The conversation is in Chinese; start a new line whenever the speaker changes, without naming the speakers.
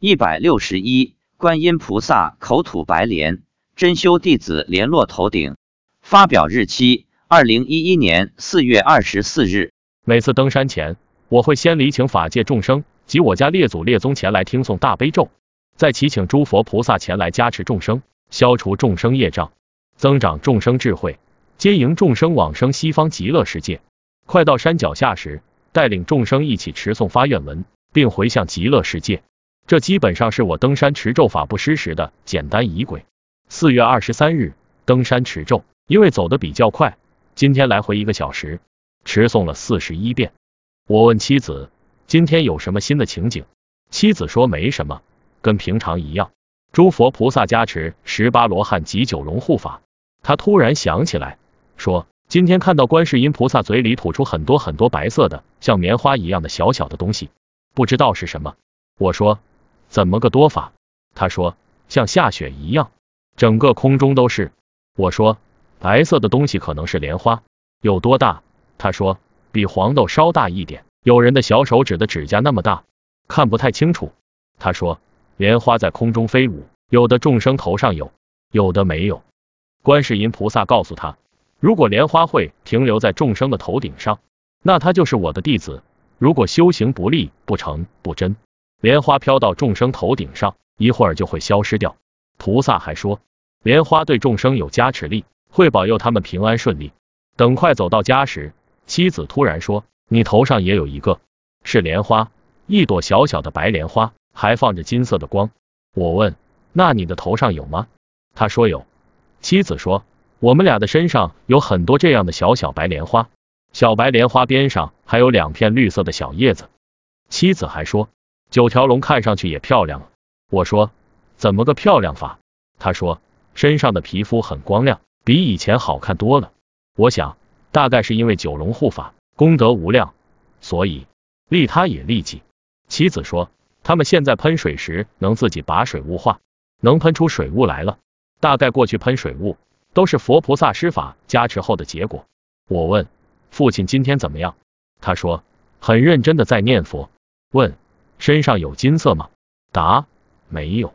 一百六十一，观音菩萨口吐白莲，真修弟子联络头顶。发表日期：二零一一年四月二十四日。
每次登山前，我会先礼请法界众生及我家列祖列宗前来听诵大悲咒，再祈请诸佛菩萨前来加持众生，消除众生业障，增长众生智慧，接迎众生往生西方极乐世界。快到山脚下时，带领众生一起持诵发愿文，并回向极乐世界。这基本上是我登山持咒法布施时的简单仪轨。四月二十三日登山持咒，因为走得比较快，今天来回一个小时，持诵了四十一遍。我问妻子，今天有什么新的情景？妻子说没什么，跟平常一样。诸佛菩萨加持十八罗汉及九龙护法。他突然想起来，说今天看到观世音菩萨嘴里吐出很多很多白色的，像棉花一样的小小的东西，不知道是什么。我说。怎么个多法？他说像下雪一样，整个空中都是。我说白色的东西可能是莲花，有多大？他说比黄豆稍大一点，有人的小手指的指甲那么大，看不太清楚。他说莲花在空中飞舞，有的众生头上有，有的没有。观世音菩萨告诉他，如果莲花会停留在众生的头顶上，那他就是我的弟子；如果修行不利、不成、不真。莲花飘到众生头顶上，一会儿就会消失掉。菩萨还说，莲花对众生有加持力，会保佑他们平安顺利。等快走到家时，妻子突然说：“你头上也有一个，是莲花，一朵小小的白莲花，还放着金色的光。”我问：“那你的头上有吗？”他说有。妻子说：“我们俩的身上有很多这样的小小白莲花，小白莲花边上还有两片绿色的小叶子。”妻子还说。九条龙看上去也漂亮了。我说怎么个漂亮法？他说身上的皮肤很光亮，比以前好看多了。我想大概是因为九龙护法功德无量，所以利他也利己。妻子说他们现在喷水时能自己把水雾化，能喷出水雾来了。大概过去喷水雾都是佛菩萨施法加持后的结果。我问父亲今天怎么样？他说很认真的在念佛。问。身上有金色吗？答：没有。